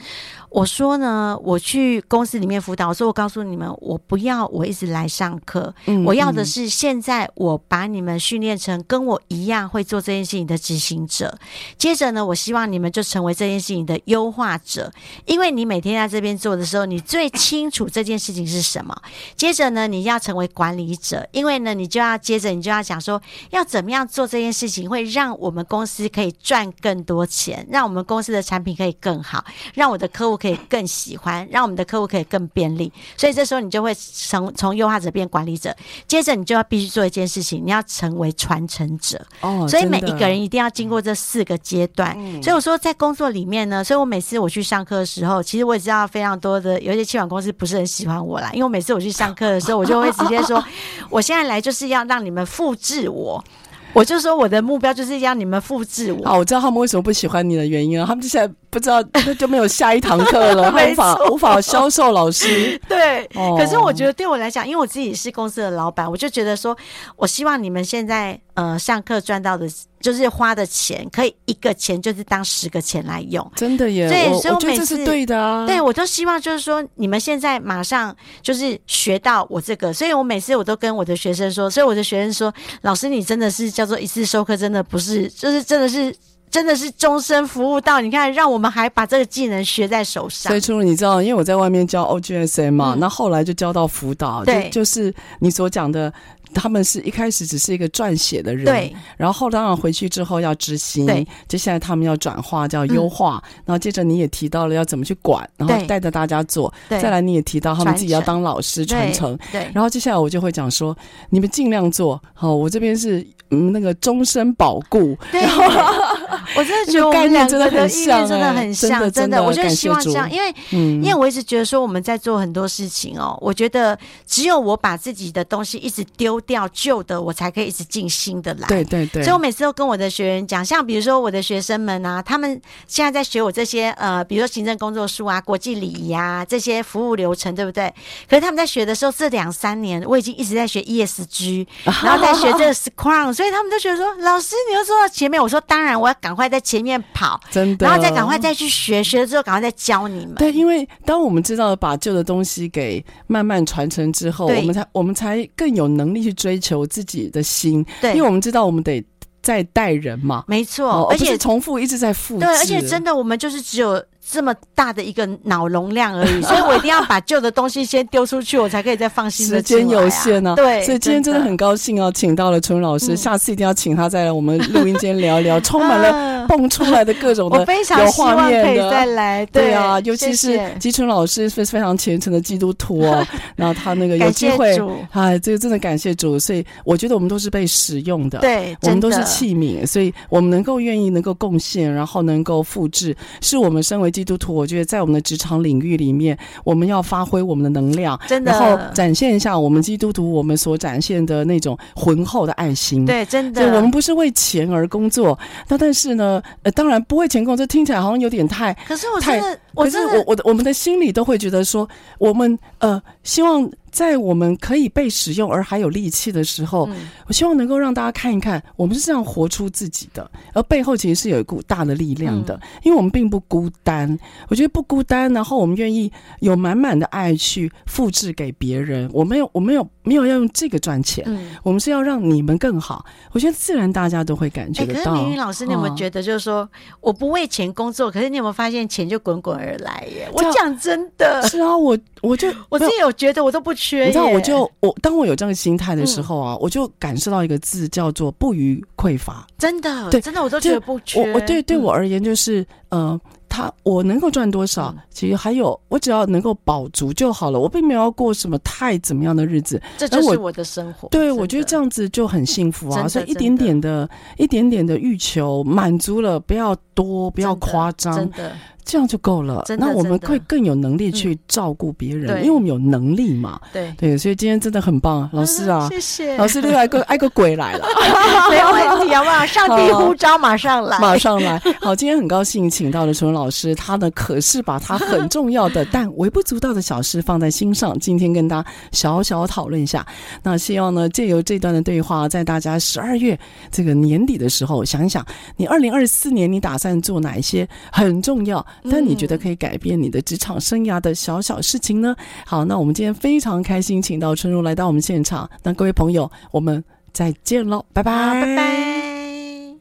我说呢，我去公司里面辅导，我说我告诉你们，我不要我一直来上课，嗯、我要的是现在我把你们训练成跟我一样会做这件事情的执行者。接着呢，我希望你们就成为这件事情的优化者，因为你每天在这边做的时候，你最清楚这件事情是什么。接着呢，你要成为管理者，因为呢，你就要接着你就要讲说，要怎么样做这件事情会让我们公司可以赚更多钱，让我们公司的产品可以更好，让我的客户可以。更喜欢，让我们的客户可以更便利，所以这时候你就会从从优化者变管理者，接着你就要必须做一件事情，你要成为传承者。哦，所以每一个人一定要经过这四个阶段。嗯，所以我说在工作里面呢，所以我每次我去上课的时候，其实我也知道非常多的有一些企管公司不是很喜欢我啦，因为我每次我去上课的时候，我就会直接说，我现在来就是要让你们复制我。我就说我的目标就是要你们复制我。好，我知道他们为什么不喜欢你的原因了。他们就现在不知道，那就没有下一堂课了，无法无法销售老师。对，哦、可是我觉得对我来讲，因为我自己是公司的老板，我就觉得说，我希望你们现在呃上课赚到的。就是花的钱，可以一个钱就是当十个钱来用，真的耶！对，所以我每次我觉得这是对的啊。对，我都希望就是说，你们现在马上就是学到我这个，所以我每次我都跟我的学生说，所以我的学生说，老师你真的是叫做一次授课，真的不是，就是真的是真的是终身服务到。你看，让我们还把这个技能学在手上。所以，除了你知道，因为我在外面教 OGSM 嘛，那、嗯、后来就教到辅导，对，就，就是你所讲的。他们是一开始只是一个撰写的人，对。然后后当然回去之后要执行，对。接下来他们要转化，叫优化。嗯、然后接着你也提到了要怎么去管，然后带着大家做。对。再来你也提到他们自己要当老师传承，对。对，然后接下来我就会讲说，你们尽量做好。我这边是嗯那个终身保固。对。然后 我真的觉得我们两个的意念真的很像，真的，真的，我就希望这样，因为、嗯、因为我一直觉得说我们在做很多事情哦，我觉得只有我把自己的东西一直丢掉旧的，我才可以一直进新的来。对对对。所以我每次都跟我的学员讲，像比如说我的学生们啊，他们现在在学我这些呃，比如说行政工作书啊、国际礼仪啊这些服务流程，对不对？可是他们在学的时候，这两三年我已经一直在学 ESG，然后在学这个 Scrum，所以他们都觉得说，老师你又说到前面，我说当然我要赶快在前面跑，真的，然后再赶快再去学，学了之后赶快再教你们。对，因为当我们知道把旧的东西给慢慢传承之后，我们才我们才更有能力去追求。自己的心，对，因为我们知道我们得再带人嘛，没错，而且重复一直在复制，对，而且真的我们就是只有。这么大的一个脑容量而已，所以我一定要把旧的东西先丢出去，我才可以再放心的、啊。时间有限呢、啊，对，所以今天真的很高兴哦，请到了陈老师、嗯，下次一定要请他再来我们录音间聊聊，充满了蹦出来的各种的有画面的，再来。对，对啊，尤其是吉春老师是非常虔诚的基督徒哦，然后他那个有机会，哎，这个真的感谢主，所以我觉得我们都是被使用的，对，我们都是器皿，所以我们能够愿意能够贡献，然后能够复制，是我们身为基督徒，我觉得在。我们的职场领域里面，我们要发挥我们的能量，真的，然后展现一下我们基督徒我们所展现的那种浑厚的爱心。对，真的，我们不是为钱而工作。那但是呢，呃，当然不为钱工作，听起来好像有点太……可是我真的，我真的，可是我我的我们的心里都会觉得说，我们呃希望。在我们可以被使用而还有力气的时候，嗯，我希望能够让大家看一看，我们是这样活出自己的，而背后其实是有一股大的力量的，嗯，因为我们并不孤单。我觉得不孤单，然后我们愿意有满满的爱去复制给别人。我没有，我没有没有要用这个赚钱，嗯，我们是要让你们更好。我觉得自然大家都会感觉哎，可是得到。明云老师，你有没有觉得就是说，哦我不为钱工作，可是你有没有发现钱就滚滚而来耶？我讲真的，是啊，我我就 我自己有觉得我都不缺耶，你知道，我就我当我有这样的心态的时候啊，我就感受到一个字叫做不虞匮乏。真的，对真的我都觉得不缺。我我对对我而言就是，嗯呃，他我能够赚多少，其实还有我只要能够保足就好了，我并没有要过什么太怎么样的日子。这就是我的生活。对，我觉得这样子就很幸福啊，所以一点点的、一点点的欲求满足了，不要多，不要夸张，真的。这样就够了。那我们会更有能力去照顾别人，因为我们有能力嘛。对对，所以今天真的很棒，老师啊，谢谢老师，另外一个 爱个鬼来了，没有问题，好不好？上帝呼召，马上来，马上来。好，今天很高兴请到了淳老师，他呢可是把他很重要的但微不足道的小事放在心上，今天跟大家小小讨论一下。那希望呢借由这段的对话，在大家十二月这个年底的时候，想一想你二零二四年你打算做哪一些很重要，但你觉得可以。改变你的职场生涯的小小事情呢？好，那我们今天非常开心，请到春如来到我们现场。那各位朋友，我们再见喽，拜拜，拜拜。